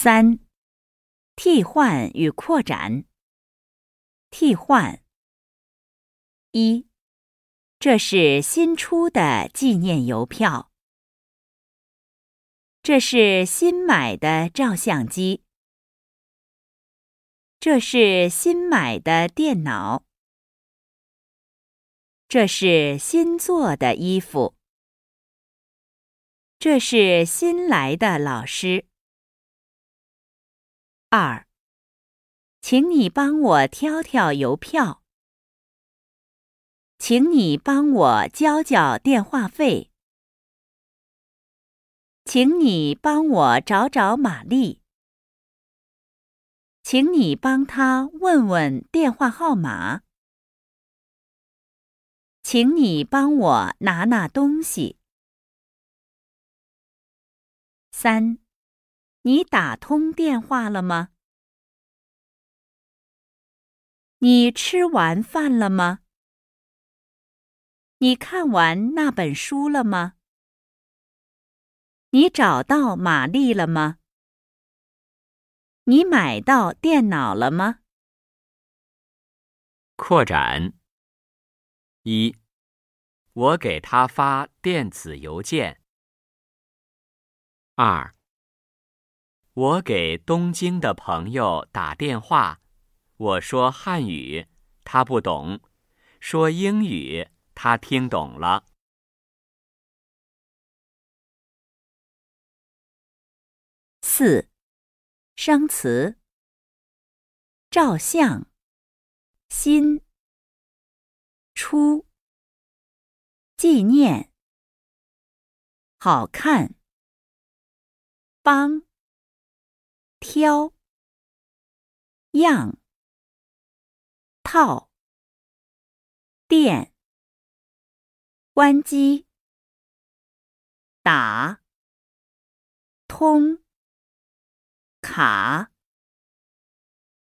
三、替换与扩展。替换。一，这是新出的纪念邮票。这是新买的照相机。这是新买的电脑。这是新做的衣服。这是新来的老师。二，请你帮我挑挑邮票。请你帮我交交电话费。请你帮我找找玛丽。请你帮他问问电话号码。请你帮我拿拿东西。三，你打通电话了吗？你吃完饭了吗？你看完那本书了吗？你找到玛丽了吗？你买到电脑了吗？扩展。一，我给他发电子邮件。二，我给东京的朋友打电话，我说汉语，他不懂；说英语，他听懂了。四。生词：照相、新、出、纪念、好看、帮、挑、样、套、电、关机、打、通。卡，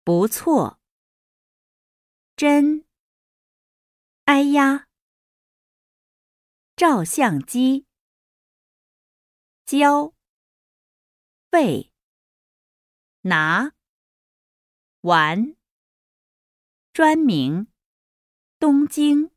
不错。真，哎呀。照相机，交，背，拿，玩。专名，东京。